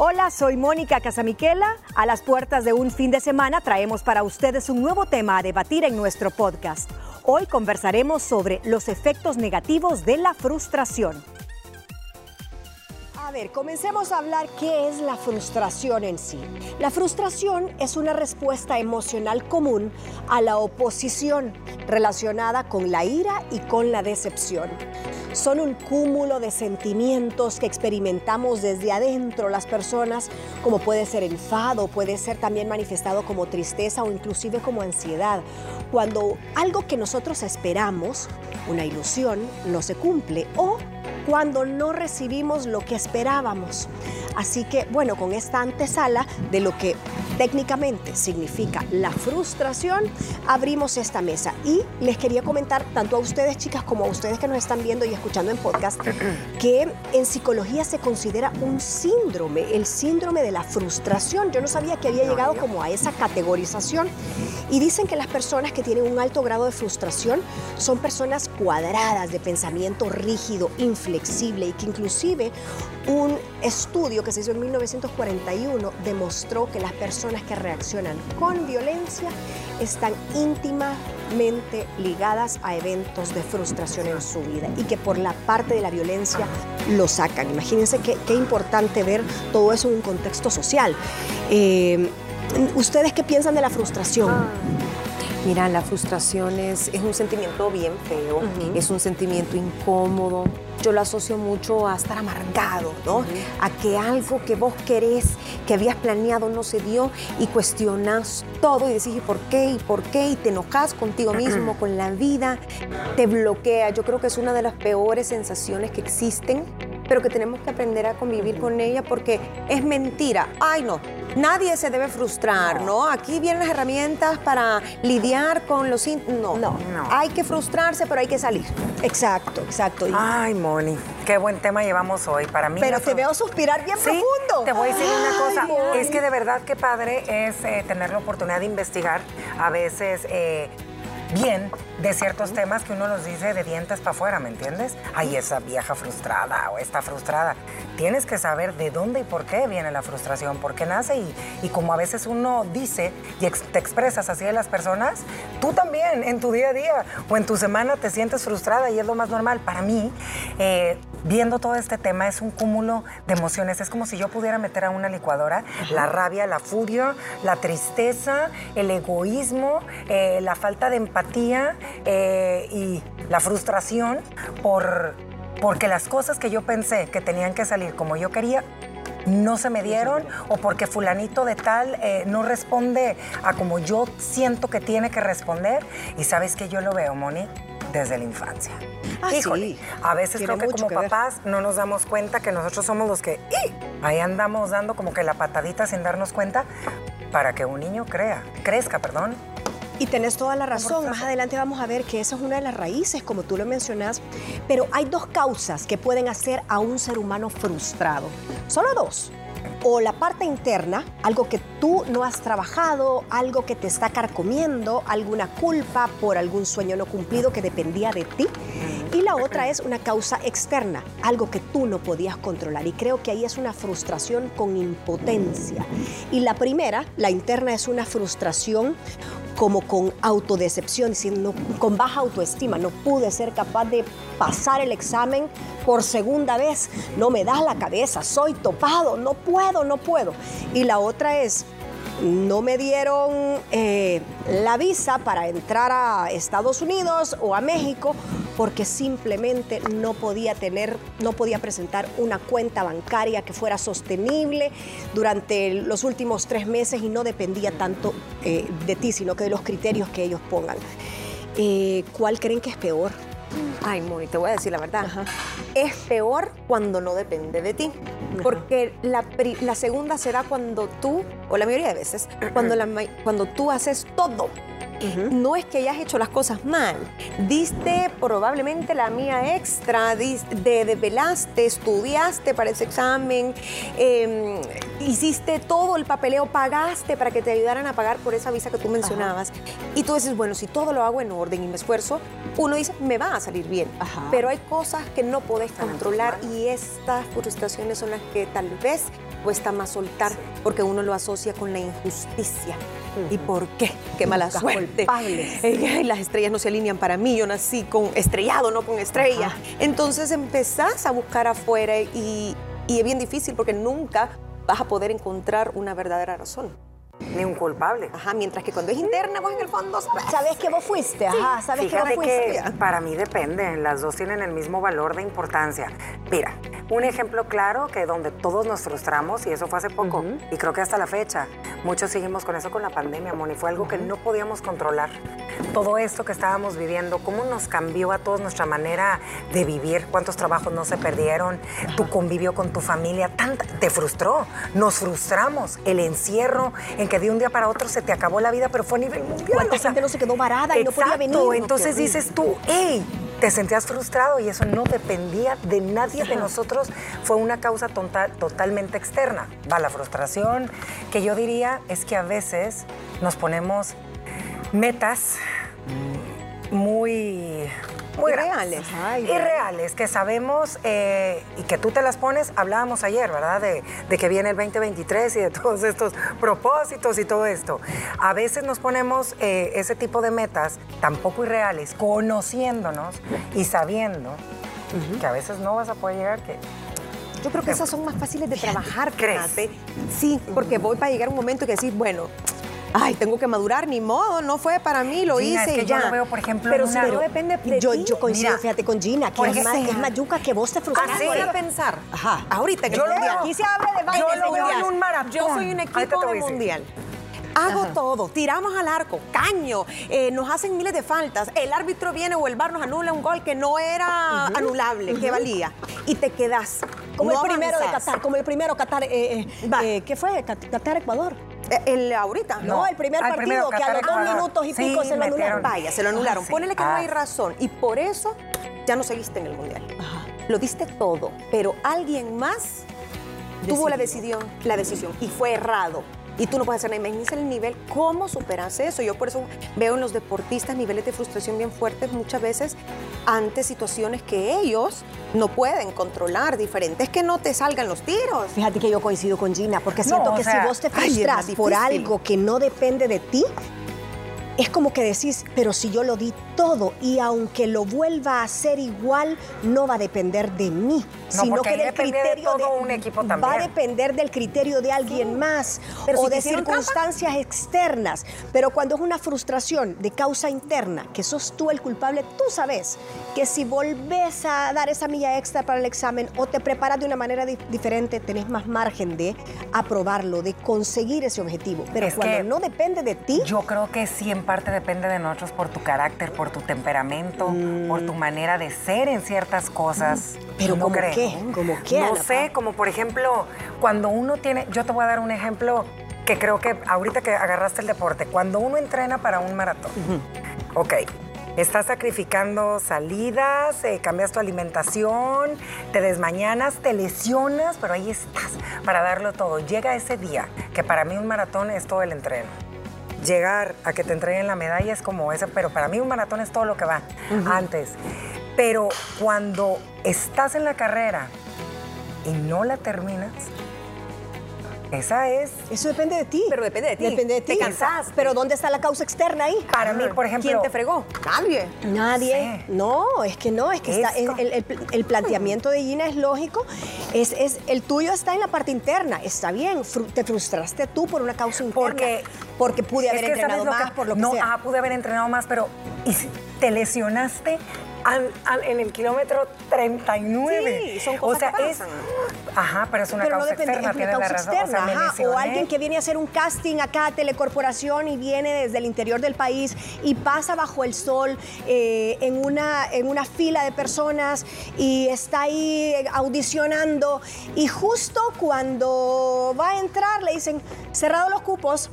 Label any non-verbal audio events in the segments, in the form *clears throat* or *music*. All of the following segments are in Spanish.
Hola, soy Mónica Casamiquela. A las puertas de un fin de semana traemos para ustedes un nuevo tema a debatir en nuestro podcast. Hoy conversaremos sobre los efectos negativos de la frustración. A ver, comencemos a hablar qué es la frustración en sí. La frustración es una respuesta emocional común a la oposición relacionada con la ira y con la decepción. Son un cúmulo de sentimientos que experimentamos desde adentro las personas, como puede ser enfado, puede ser también manifestado como tristeza o inclusive como ansiedad. Cuando algo que nosotros esperamos, una ilusión, no se cumple o cuando no recibimos lo que esperábamos. Así que, bueno, con esta antesala de lo que técnicamente significa la frustración, abrimos esta mesa. Y les quería comentar, tanto a ustedes chicas como a ustedes que nos están viendo y escuchando en podcast, *clears throat* que en psicología se considera un síndrome, el síndrome de la frustración. Yo no sabía que había llegado como a esa categorización. Y dicen que las personas que tienen un alto grado de frustración son personas cuadradas, de pensamiento rígido, inflexible y que inclusive un estudio que se hizo en 1941 demostró que las personas que reaccionan con violencia están íntimamente ligadas a eventos de frustración en su vida y que por la parte de la violencia lo sacan. Imagínense qué, qué importante ver todo eso en un contexto social. Eh, ¿Ustedes qué piensan de la frustración? Mira, la frustración es, es un sentimiento bien feo, es un sentimiento incómodo. Yo lo asocio mucho a estar amargado, ¿no? A que algo que vos querés, que habías planeado, no se dio y cuestionas todo y decís, ¿y por qué? ¿Y por qué? Y te enojas contigo mismo, *clears throat* con la vida, te bloquea. Yo creo que es una de las peores sensaciones que existen, pero que tenemos que aprender a convivir con ella porque es mentira. Ay, no, Nadie se debe frustrar, ¿no? Aquí vienen las herramientas para lidiar con los... No, no, no. Hay que frustrarse, pero hay que salir. Exacto, exacto. Ay, Moni, qué buen tema llevamos hoy. Para mí... Pero te veo suspirar bien profundo. te voy a decir una cosa. Es que de verdad qué padre es eh, tener la oportunidad de investigar. A veces... Eh, bien de ciertos temas que uno los dice de dientes para afuera, ¿me entiendes? Ay, esa vieja frustrada o está frustrada. Tienes que saber de dónde y por qué viene la frustración, por qué nace y, y como a veces uno dice y te expresas así de las personas, tú también en tu día a día o en tu semana te sientes frustrada y es lo más normal. Para mí, eh, viendo todo este tema es un cúmulo de emociones. Es como si yo pudiera meter a una licuadora la rabia, la furia, la tristeza, el egoísmo, eh, la falta de empatía eh, y la frustración por, porque las cosas que yo pensé que tenían que salir como yo quería, no se me dieron o porque fulanito de tal eh, no responde a como yo siento que tiene que responder. Y sabes que yo lo veo, Moni, desde la infancia. Ah, Híjole, a veces creo que como papás no nos damos cuenta que nosotros somos los que ahí andamos dando como que la patadita sin darnos cuenta para que un niño crea, crezca, perdón, y tenés toda la razón. Más adelante vamos a ver que esa es una de las raíces, como tú lo mencionas. Pero hay dos causas que pueden hacer a un ser humano frustrado. Solo dos. O la parte interna, algo que tú no has trabajado, algo que te está carcomiendo, alguna culpa por algún sueño no cumplido que dependía de ti. Y la otra es una causa externa, algo que tú no podías controlar. Y creo que ahí es una frustración con impotencia. Y la primera, la interna, es una frustración como con autodecepción, diciendo, con baja autoestima, no pude ser capaz de pasar el examen por segunda vez, no me da la cabeza, soy topado, no puedo, no puedo. Y la otra es, no me dieron eh, la visa para entrar a Estados Unidos o a México porque simplemente no podía tener, no podía presentar una cuenta bancaria que fuera sostenible durante los últimos tres meses y no dependía tanto eh, de ti, sino que de los criterios que ellos pongan. Eh, ¿Cuál creen que es peor? Ay, Moni, te voy a decir la verdad. Es peor cuando no depende de ti. Porque la, la, segunda será cuando tú, o la mayoría de veces, cuando, la, cuando tú haces todo no es que hayas hecho las cosas mal. Diste probablemente la mía extra, de, desvelaste, estudiaste para ese examen, em, hiciste todo el papeleo, pagaste para que te ayudaran a pagar por esa visa que tú mencionabas. Y tú dices, bueno, si todo lo hago en orden y me esfuerzo, uno dice, me va a salir bien. Pero hay cosas que no puedes controlar y estas frustraciones son las que tal vez cuesta más soltar porque uno lo asocia con la injusticia. ¿Y por qué? Qué mala suerte. *laughs* las estrellas no se alinean para mí, yo nací con estrellado, no con estrella. Entonces empezás a buscar afuera y, y es bien difícil porque nunca vas a poder encontrar una verdadera razón. Ni un culpable. Ajá, mientras que cuando es interna, vos en el fondo sabes que vos fuiste. Ajá, sabes que vos fuiste. Que para mí depende, las dos tienen el mismo valor de importancia. Mira, un ejemplo claro que donde todos nos frustramos, y eso fue hace poco, y creo que hasta la fecha, muchos seguimos con eso con la pandemia, Moni, fue algo que no podíamos controlar. Todo esto que estábamos viviendo, cómo nos cambió a todos nuestra manera de vivir, cuántos trabajos no se perdieron, tu convivio con tu familia, tanta, te frustró, nos frustramos, el encierro en que de un día para otro se te acabó la vida, pero fue a nivel mundial. ¿Cuánta gente no se quedó varada y no podía venir? Entonces dices tú, hey, te sentías frustrado y eso no dependía de nadie de nosotros, fue una causa total, totalmente externa. Va la frustración, que yo diría es que a veces nos ponemos metas muy muy irreales. irreales, que sabemos eh, y que tú te las pones, hablábamos ayer, ¿verdad? De, que viene el 2023 y de *laughs* todos estos propósitos y todo esto. A veces nos ponemos eh, ese tipo de metas tampoco irreales, conociéndonos y sabiendo que a veces no vas a poder llegar, que yo creo que esas son más fáciles de trabajar, ¿crees? Sí, porque voy para llegar un momento que decir, bueno, ay, tengo que madurar, ni modo, no fue para mí, lo hice es que ya. Yo lo veo, por ejemplo, pero, una... pero depende de yo, ti. Yo coincido, fíjate, con Gina, que es, más, es más yuca que vos te frustras. Así voy a pensar. Ajá. Ahorita que yo aquí se habla de baile, Yo lo veo en un maratón. Yo soy un equipo de mundial. Hago todo, tiramos al arco, caño, eh, nos hacen miles de faltas, el árbitro viene o el bar nos anula un gol que no era anulable, que valía, y te quedas. Como el primero de Qatar, como el primero Qatar, eh, eh, ¿qué fue? Qatar-Ecuador. El ahorita. No, el primer partido que a los dos minutos y pico se lo anularon. Vaya, se lo anularon. Ponele que no hay ah. razón. Y por eso ya no seguiste en el mundial. Lo diste todo, pero alguien más tuvo la decisión, la decisión y fue errado y tú no puedes hacer nada. Imagínense el nivel, ¿cómo superas eso? Yo por eso veo en los deportistas niveles de frustración bien fuertes muchas veces ante situaciones que ellos no pueden controlar, diferentes que no te salgan los tiros. Fíjate que yo coincido con Gina, porque siento que si vos te frustras por algo que no depende de ti, es como que decís, pero si yo lo di todo y aunque lo vuelva a hacer igual, no va a depender de mí, sino que del criterio de, un equipo también. va a depender del criterio de alguien más o de circunstancias externas. Pero cuando es una frustración de causa interna, que sos tú el culpable, tú sabes que si volvés a dar esa milla extra para el examen o te preparas de una manera diferente, tenés más margen de aprobarlo, de conseguir ese objetivo. Pero cuando no depende de ti, yo creo que siempre parte depende de nosotros por tu carácter, por tu temperamento, por tu manera de ser en ciertas cosas. Pero ¿cómo qué? ¿Cómo qué? No sé, como por ejemplo, cuando uno tiene, yo te voy a dar un ejemplo que creo que ahorita que agarraste el deporte, cuando uno entrena para un maratón, ok, estás sacrificando salidas, eh, cambias tu alimentación, te desmañanas, te lesionas, pero ahí estás para darlo todo. Llega ese día, que para mí un maratón es todo el entreno llegar a que te entreguen la medalla es como esa, pero para mí un maratón es todo lo que va antes. Pero cuando estás en la carrera y no la terminas, esa es. Eso depende de ti. Pero depende de ti. Depende de ti. Te cansas. Pero ¿dónde está la causa externa ahí? Para mí, por ejemplo. ¿Quién te fregó? Nadie. Nadie. No, es que no, es que está, el, planteamiento de Gina es lógico. Es, es, el tuyo está en la parte interna. Está bien. te frustraste tú por una causa interna. Porque, porque pude haber entrenado más, por lo que no, sea. No, pude haber entrenado más, pero ¿y si te lesionaste en el kilómetro 39. Sí, son cosas o sea, que es. Ajá, pero es una causa externa, tiene la razón. Externa, o, alguien que viene a hacer un casting acá a Telecorporación y viene desde el interior del país y pasa bajo el sol eh, en, una, en una fila de personas y está ahí audicionando y justo cuando va a entrar le dicen cerrado los cupos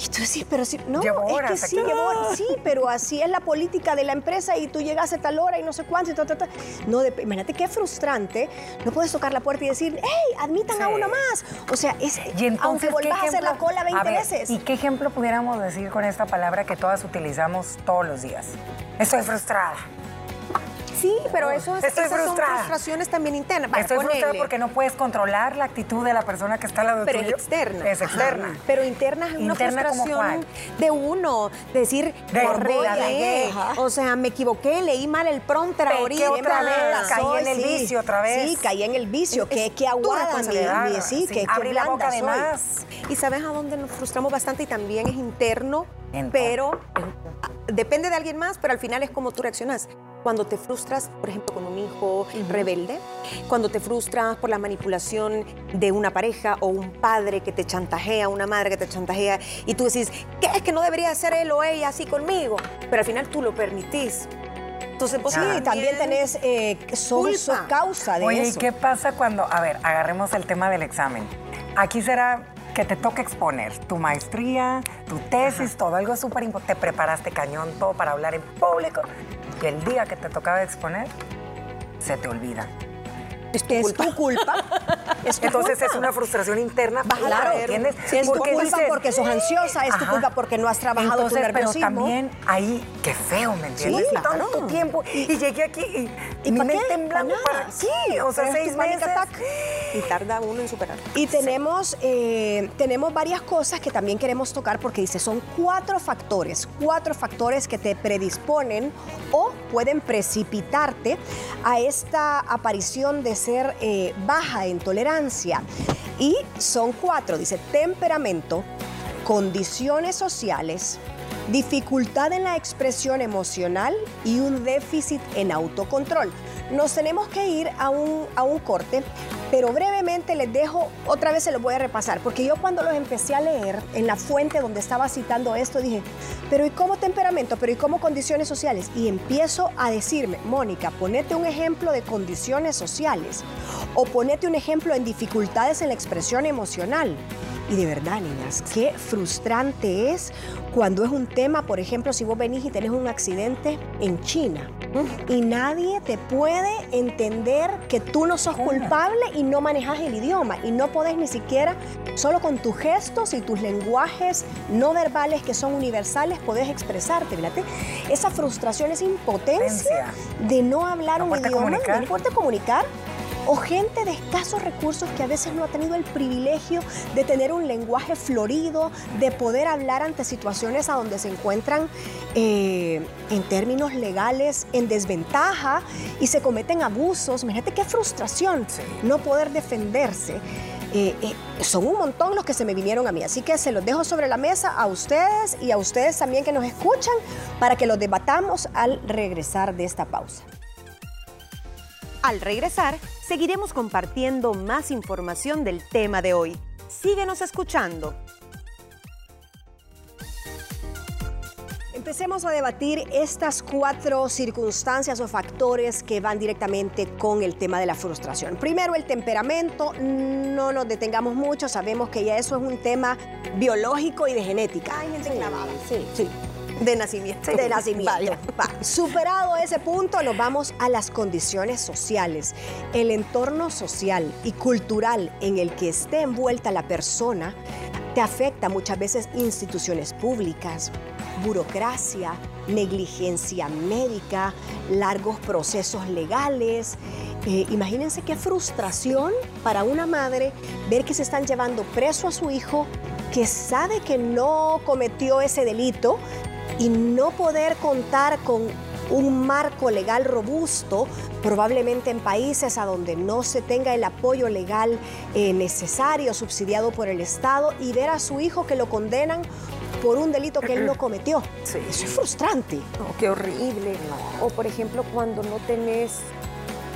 Y tú decís, pero sí, no, Llevo es que sí, aquí. llevo horas, sí, pero así es la política de la empresa y tú llegas a tal hora y no sé cuánto y ta, ta, ta. No, imagínate qué frustrante. No puedes tocar la puerta y decir, hey, admitan a uno más. O sea, es, Y entonces, aunque ¿qué volvás a hacer la cola 20 a ver, veces. ¿Y qué ejemplo pudiéramos decir con esta palabra que todas utilizamos todos los días? Estoy frustrada. Sí, pero eso es, Estoy esas son frustrada. frustraciones también internas. Vaya, Estoy frustrada porque no puedes controlar la actitud de la persona que está al lado Pero es tuyo. externa. Es externa. Ajá. Pero interna es una ¿Interna frustración de uno. De decir, De- "Por de la regué". regué. O sea, me equivoqué, leí mal el prompter ahorita. otra vez, caí en el vicio otra vez. Sí, caí en el vicio. Es- qué tu aguada, mi, mi- sí, Sí, qué abrí la boca de soy. más. Y sabes a dónde nos frustramos bastante y también es interno, Interno. pero eh, depende de alguien más, pero al final es como tú reaccionas. Cuando te frustras, por ejemplo, con un hijo rebelde, cuando te frustras por la manipulación de una pareja o un padre que te chantajea, una madre que te chantajea, y tú decís, ¿qué es que no debería ser él o ella así conmigo? Pero al final tú lo permitís. Entonces, vos Sí, también tenés, eh, sos, Culpa. sos causa de Oye, ¿y eso. qué pasa cuando, a ver, agarremos el tema del examen? Aquí será que te toca exponer tu maestría, tu tesis, todo, algo súper importante. Te preparaste cañón, todo para hablar en público. Y el día que te tocaba exponer, se te olvida. es tu Es culpa. tu culpa. *laughs* Es tu Entonces culpa. es una frustración interna. Claro, ¿entiendes? Sí, es tu culpa dices- porque sos ansiosa, es tu Ajá. culpa porque no has trabajado Entonces, tu pero también ahí, qué feo, ¿me entiendes? Sí, Tanto tiempo. Y, llegué aquí y, ¿Y mi mente en blanco. Pa' nada. ¿Para qué? O sea, seis meses. attack. Y tarda uno en superar. Y tenemos, eh, tenemos varias cosas que también queremos tocar porque dice, son cuatro factores, cuatro factores que te predisponen o pueden precipitarte a esta aparición de ser eh, baja en tolerancia. Y son cuatro, dice, temperamento, condiciones sociales, dificultad en la expresión emocional y un déficit en autocontrol. Nos tenemos que ir a un, a un corte, pero brevemente les dejo, otra vez se los voy a repasar, porque yo cuando los empecé a leer en la fuente donde estaba citando esto, dije, pero ¿y cómo temperamento? ¿Pero y cómo condiciones sociales? Y empiezo a decirme, Mónica, ponete un ejemplo de condiciones sociales o ponete un ejemplo en dificultades en la expresión emocional. Y de verdad, niñas, qué frustrante es cuando es un tema, por ejemplo, si vos venís y tenés un accidente en China y nadie te puede entender que tú no sos culpable y no manejas el idioma y no podés ni siquiera, solo con tus gestos y tus lenguajes no verbales que son universales, podés expresarte. Fíjate, esa frustración, esa impotencia de no hablar un idioma, no poderte comunicar o gente de escasos recursos que a veces no ha tenido el privilegio de tener un lenguaje florido, de poder hablar ante situaciones a donde se encuentran eh, en términos legales en desventaja y se cometen abusos. Imagínate qué frustración Sí. no poder defenderse. Eh, eh, son un montón los que se me vinieron a mí, así que se los dejo sobre la mesa a ustedes y a ustedes también que nos escuchan para que los debatamos al regresar de esta pausa. Al regresar, seguiremos compartiendo más información del tema de hoy. Síguenos escuchando. Empecemos a debatir estas cuatro circunstancias o factores que van directamente con el tema de la frustración. Primero, el temperamento. No nos detengamos mucho, sabemos que ya eso es un tema biológico y de genética. Hay gente clavada. Sí, sí. De nacimiento. De *laughs* nacimiento. Vaya. Va. Superado ese punto, nos vamos a las condiciones sociales. El entorno social y cultural en el que esté envuelta la persona te afecta muchas veces instituciones públicas, burocracia, negligencia médica, largos procesos legales. Eh, imagínense qué frustración para una madre ver que se están llevando preso a su hijo que sabe que no cometió ese delito y no poder contar con un marco legal robusto, probablemente en países a donde no se tenga el apoyo legal eh, necesario, subsidiado por el Estado, y ver a su hijo que lo condenan por un delito que él no *clears throat* cometió. Sí. Eso es frustrante. No, qué horrible. O por ejemplo, cuando no tenés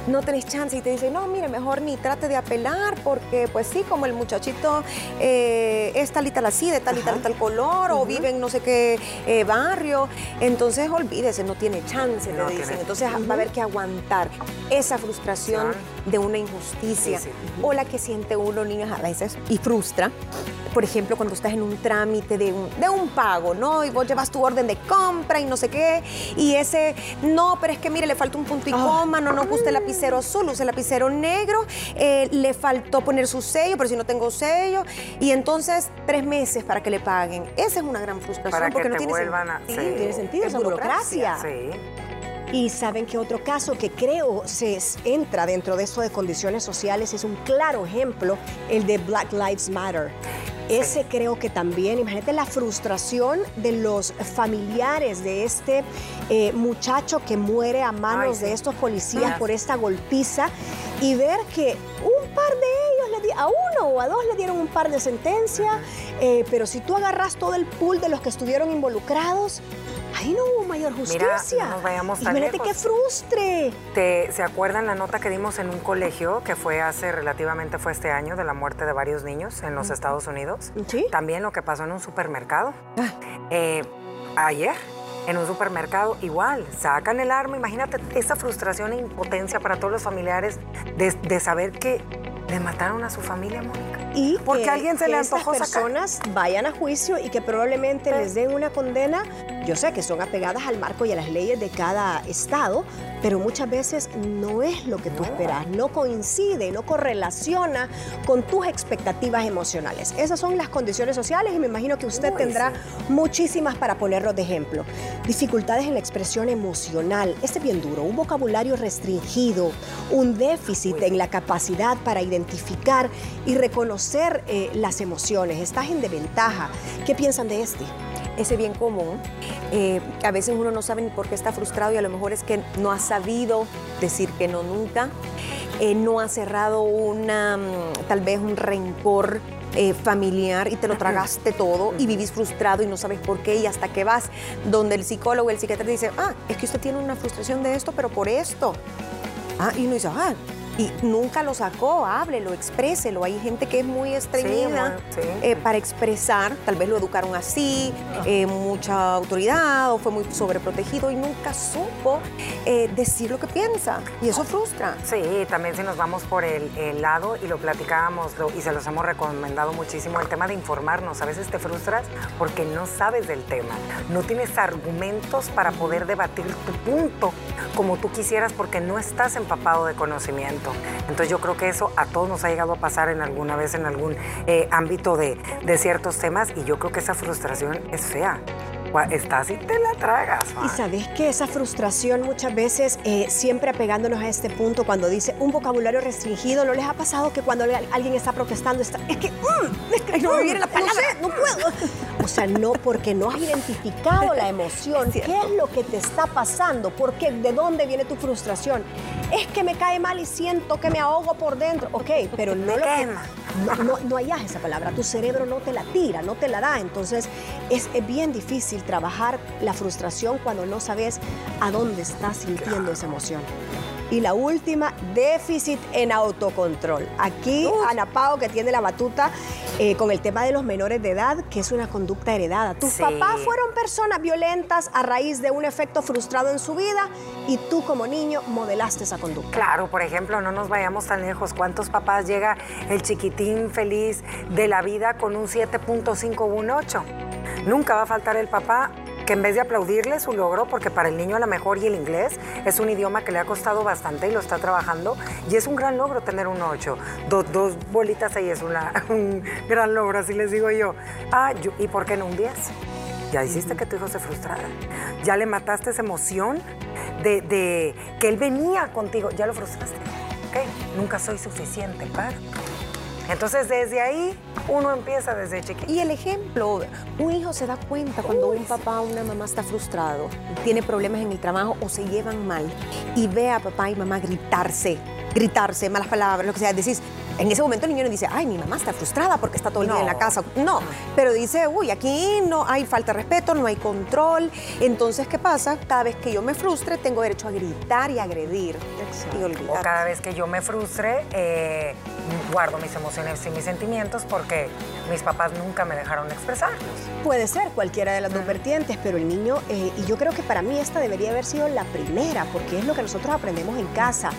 no tenés chance y te dicen, no, mire, mejor ni trate de apelar porque, pues sí, como el muchachito eh, es tal y tal así, de tal y tal tal color, o vive en no sé qué eh, barrio, entonces olvídese, no tiene chance, No te dicen. tiene- Entonces va a haber que aguantar esa frustración de una injusticia Sí, sí. o la que siente uno, niñas, a veces, y frustra por ejemplo, cuando estás en un trámite de un, de un pago, ¿no? Y vos llevas tu orden de compra y no sé qué, y ese, no, pero es que mire, le falta un punto y Ah. coma, no nos gusta el lapicero azul, usa el lapicero negro, eh, le faltó poner su sello, pero si no tengo sello, y entonces tres meses para que le paguen. Esa es una gran frustración Para que porque no te tiene vuelvan a... sentido. sí. tiene sentido, Es esa burocracia. Sí. Y saben que otro caso que creo se entra dentro de esto de condiciones sociales es un claro ejemplo, el de Black Lives Matter. Ese creo que también, imagínate la frustración de los familiares de este eh, muchacho que muere a manos Ay, sí. de estos policías por esta golpiza y ver que un par de ellos, a uno o a dos le dieron un par de sentencias, eh, pero si tú agarras todo el pool de los que estuvieron involucrados, ahí no hubo mayor Mira, justicia. no nos vayamos tan Imagínate qué frustre. ¿Te- ¿Se acuerdan la nota que dimos en un colegio que fue hace relativamente, fue este año, de la muerte de varios niños en los Estados Unidos? Sí. También lo que pasó en un supermercado. Eh, ayer, en un supermercado, igual, sacan el arma. Imagínate esa frustración e impotencia para todos los familiares de, de saber que le mataron a su familia, Mónica. Y Porque que, alguien se que le estas antojó sacar. personas vayan a juicio y que probablemente les den una condena. Yo sé que son apegadas al marco y a las leyes de cada estado, pero muchas veces no es lo que tú esperas, no coincide, no correlaciona con tus expectativas emocionales. Esas son las condiciones sociales y me imagino que usted tendrá muchísimas para ponerlos de ejemplo. Dificultades en la expresión emocional, este es bien duro, un vocabulario restringido, un déficit en la capacidad para identificar y reconocer eh, las emociones. Estás en desventaja. ¿Qué piensan de este? ese bien común. Eh, a veces uno no sabe ni por qué está frustrado y a lo mejor es que no ha sabido decir que no nunca, eh, no ha cerrado una, mm, tal vez un rencor eh, familiar y te lo tragaste todo y vivís frustrado y no sabes por qué y hasta que vas donde el psicólogo, el psiquiatra te dice, ah, es que usted tiene una frustración de esto, pero por esto. Ah, y uno dice, ah, y nunca lo sacó, háblelo, expréselo. Hay gente que es muy estreñida sí. eh, para expresar, tal vez lo educaron así, eh, mucha autoridad o fue muy sobreprotegido y nunca supo eh, decir lo que piensa. Y eso frustra. Sí, también si nos vamos por el, el lado y lo platicábamos lo- y se los hemos recomendado muchísimo, el tema de informarnos. A veces te frustras porque no sabes del tema, no tienes argumentos para poder debatir tu punto como tú quisieras porque no estás empapado de conocimiento. Entonces yo creo que eso a todos nos ha llegado a pasar en alguna vez en algún eh, ámbito de, de ciertos temas y yo creo que esa frustración es fea. Estás y te la tragas. Y sabes que esa frustración muchas veces, eh, siempre apegándonos a este punto, cuando dice un vocabulario restringido, ¿no les ha pasado que cuando alguien está protestando, está, es que, mm, es que no me mm, viene la no palabra. sé, no puedo? *laughs* O sea, no, porque no has identificado la emoción. *laughs* ¿Qué es lo que te está pasando? ¿Por qué? ¿De dónde viene tu frustración? Es que me cae mal y siento que me ahogo por dentro. Ok, pero *laughs* no lo no, no, no hallas esa palabra, tu cerebro no te la tira, no te la da. Entonces es, es bien difícil trabajar la frustración cuando no sabes a dónde estás sintiendo esa emoción. Y la última, déficit en autocontrol. Aquí Ana Pao, que tiene la batuta eh, con el tema de los menores de edad, que es una conducta heredada. Tus Sí. papás fueron personas violentas a raíz de un efecto frustrado en su vida y tú como niño modelaste esa conducta. Claro, por ejemplo, no nos vayamos tan lejos. ¿Cuántos papás llega el chiquitín feliz de la vida con un 7.5 o un 8? Nunca va a faltar el papá en vez de aplaudirle su logro, porque para el niño a lo mejor y el inglés es un idioma que le ha costado bastante y lo está trabajando, y es un gran logro tener un 8. Do- dos bolitas ahí es una- *laughs* un gran logro, así les digo yo. Ah, ¿y por qué no un 10? Ya hiciste que tu hijo se frustrara. Ya le mataste esa emoción de, de que él venía contigo. Ya lo frustraste. ¿Ok? Nunca soy suficiente para. Entonces, desde ahí, uno empieza desde chiquito. Y el ejemplo, un hijo se da cuenta cuando un papá o una mamá está frustrado, tiene problemas en el trabajo o se llevan mal y ve a papá y mamá gritarse, gritarse, malas palabras, lo que sea. Decís, en ese momento el niño no dice, ay, mi mamá está frustrada porque está todo el día en la casa. No, pero dice, uy, aquí no hay falta de respeto, no hay control. Entonces, ¿qué pasa? Cada vez que yo me frustre, tengo derecho a gritar y agredir. Y O olvidar. cada vez que yo me frustre, eh, guardo mis emociones y mis sentimientos porque mis papás nunca me dejaron expresarlos. Puede ser cualquiera de las dos vertientes, pero el niño, eh, y yo creo que para mí esta debería haber sido la primera, porque es lo que nosotros aprendemos en casa.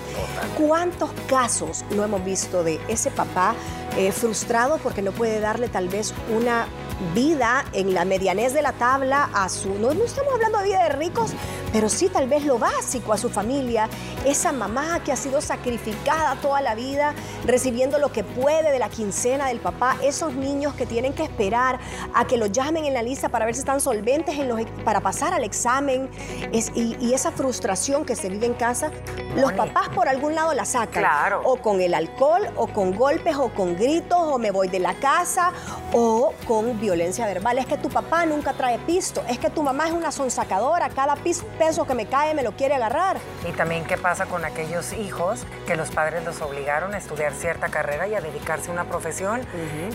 ¿Cuántos casos no hemos visto de ese papá eh, frustrado porque no puede darle tal vez una vida en la medianez de la tabla a su... No, no estamos hablando de vida de ricos, pero sí tal vez lo básico a su familia. Esa mamá que ha sido sacrificada toda la vida, recibiendo lo que puede de la quincena del papá. Esos niños que tienen que esperar a que los llamen en la lista para ver si están solventes en los, para pasar al examen. Es, y, esa frustración que se vive en casa, los papás por algún lado la sacan. Claro. O con el alcohol, o con golpes, o con gritos, o me voy de la casa, o con violencia verbal. Es que tu papá nunca trae pisto, es que tu mamá es una sonsacadora, cada peso que me cae me lo quiere agarrar. Y también qué pasa con aquellos hijos que los padres los obligaron a estudiar cierta carrera y a dedicarse a una profesión.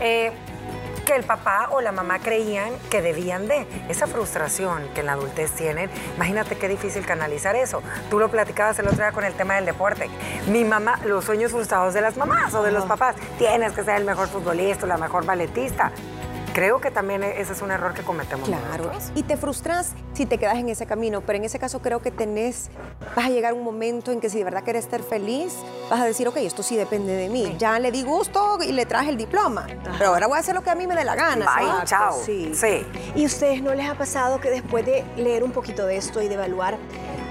Eh, que el papá o la mamá creían que debían de. Esa frustración que en la adultez tienen, imagínate qué difícil canalizar eso. Tú lo platicabas el otro día con el tema del deporte. Mi mamá, los sueños frustrados de las mamás o de los papás, tienes que ser el mejor futbolista, la mejor balletista creo que también e-, ese es un error que cometemos. Claro. Y te frustras si te quedas en ese camino, pero en ese caso creo que tenés, vas a llegar un momento en que si de verdad quieres estar feliz, vas a decir, ok, esto sí depende de mí. Ya le di gusto y le traje el diploma, pero ahora voy a hacer lo que a mí me dé la gana. Bye, chao. Sí. sí. ¿Y ustedes no les ha pasado que después de leer un poquito de esto y de evaluar,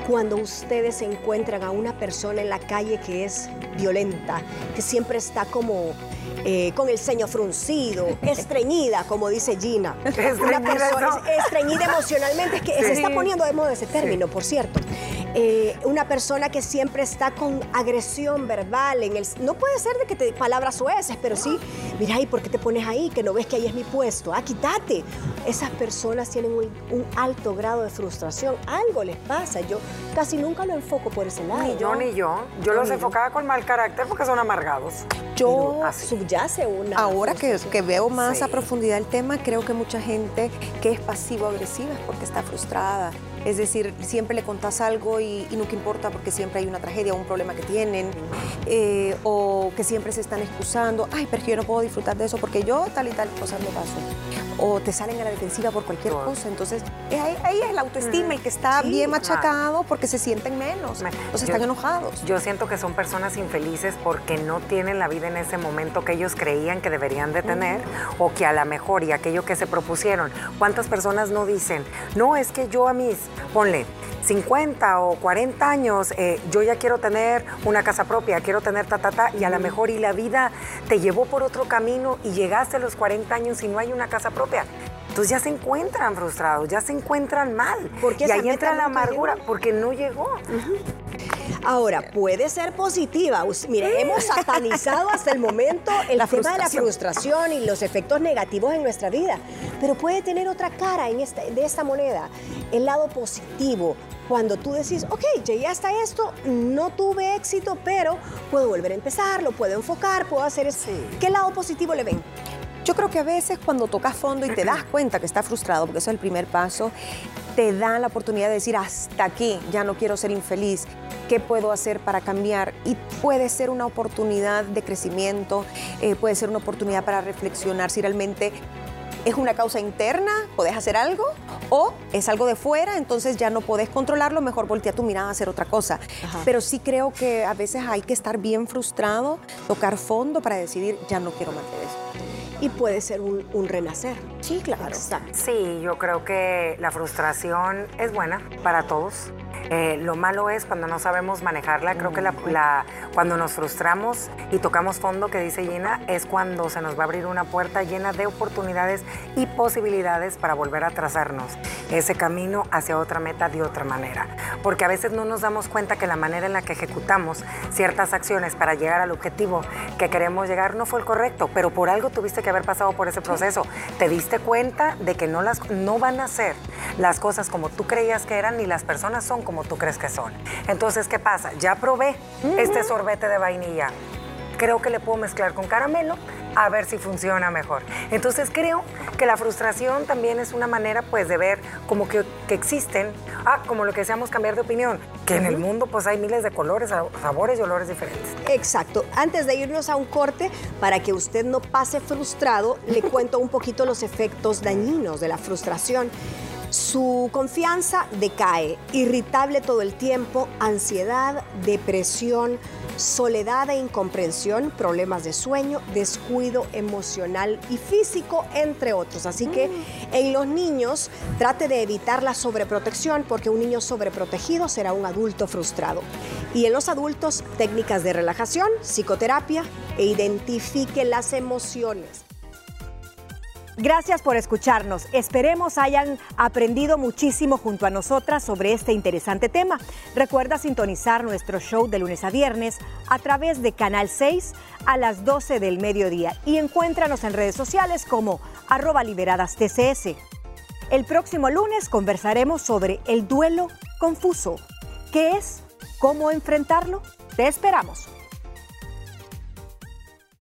cuando ustedes encuentran a una persona en la calle que es violenta, que siempre está como eh, con el ceño fruncido, *laughs* estreñida, como dice Gina. Una persona estreñida emocionalmente, es que se está poniendo de moda ese término, por cierto. Eh, una persona que siempre está con agresión verbal en el no puede ser de que te palabras sueces pero sí mira y por qué te pones ahí que no ves que ahí es mi puesto. Ah quítate. Esas personas tienen un, alto grado de frustración. Algo les pasa. Yo casi nunca lo enfoco por ese lado ni yo ni yo. Yo los enfocaba con mal carácter porque son amargados. Yo subyace una ahora que, que, veo más a profundidad el tema creo que mucha gente que es pasivo agresiva es porque está frustrada es decir, siempre le contás algo y, nunca importa porque siempre hay una tragedia o un problema que tienen, eh, o que siempre se están excusando, ay, pero yo no puedo disfrutar de eso porque yo tal y tal cosa me paso. O te salen a la defensiva por cualquier cosa. Entonces, ahí, es la autoestima, el que está bien machacado porque se sienten menos, o se están enojados. Yo siento que son personas infelices porque no tienen la vida en ese momento que ellos creían que deberían de tener, o que a lo mejor y aquello que se propusieron. ¿Cuántas personas no dicen, no, es que yo a mis ponle 50 o 40 años, eh, yo ya quiero tener una casa propia, quiero tener ta, ta, ta, y a lo mejor y la vida te llevó por otro camino y llegaste a los 40 años y no hay una casa propia. Entonces ya se encuentran frustrados, ya se encuentran mal. y ahí entra la amargura, porque no llegó. Ahora, puede ser positiva. Mire, hemos *laughs* satanizado hasta el momento el tema de la frustración y los efectos negativos en nuestra vida, pero puede tener otra cara en de esta moneda, el lado positivo. Cuando tú decís, ok, llegué hasta esto, no tuve éxito, pero puedo volver a empezar, lo puedo enfocar, puedo hacer eso. ¿Qué lado positivo le ven? Yo creo que a veces cuando tocas fondo y te das *clears throat* cuenta que estás frustrado, porque eso es el primer paso, te da la oportunidad de decir, hasta aquí, ya no quiero ser infeliz, ¿qué puedo hacer para cambiar? Y puede ser una oportunidad de crecimiento, eh, puede ser una oportunidad para reflexionar si realmente es una causa interna, puedes hacer algo, o es algo de fuera, entonces ya no puedes controlarlo, mejor voltea tu mirada a hacer otra cosa. Pero sí creo que a veces hay que estar bien frustrado, tocar fondo para decidir, ya no quiero más de eso y puede ser un, renacer. Sí, claro. Sí, yo creo que la frustración es buena para todos. Eh, lo malo es cuando no sabemos manejarla. Creo que la, cuando nos frustramos y tocamos fondo, que dice Gina, es cuando se nos va a abrir una puerta llena de oportunidades y posibilidades para volver a trazarnos ese camino hacia otra meta de otra manera. Porque a veces no nos damos cuenta que la manera en la que ejecutamos ciertas acciones para llegar al objetivo que queremos llegar no fue el correcto, pero por algo tuviste que haber pasado por ese proceso. Te diste cuenta de que no, las, no van a ser las cosas como tú creías que eran ni las personas son como tú crees que son. Entonces, ¿qué pasa? Ya probé este sorbete de vainilla. Creo que le puedo mezclar con caramelo. A ver si funciona mejor. Entonces creo que la frustración también es una manera pues de ver como que, que existen, ah, como lo que decíamos cambiar de opinión, que en el mundo pues hay miles de colores, sabores y olores diferentes. Exacto. Antes de irnos a un corte, para que usted no pase frustrado, le *laughs* cuento un poquito los efectos dañinos de la frustración. Su confianza decae, irritable todo el tiempo, ansiedad, depresión, soledad e incomprensión, problemas de sueño, descuido emocional y físico, entre otros. Así que en los niños trate de evitar la sobreprotección porque un niño sobreprotegido será un adulto frustrado. Y en los adultos, técnicas de relajación, psicoterapia e identifique las emociones. Gracias por escucharnos. Esperemos hayan aprendido muchísimo junto a nosotras sobre este interesante tema. Recuerda sintonizar nuestro show de lunes a viernes a través de Canal 6 a las 12 del mediodía y encuéntranos en redes sociales como arroba liberadas TCS. El próximo lunes conversaremos sobre el duelo confuso. ¿Qué es? ¿Cómo enfrentarlo? Te esperamos.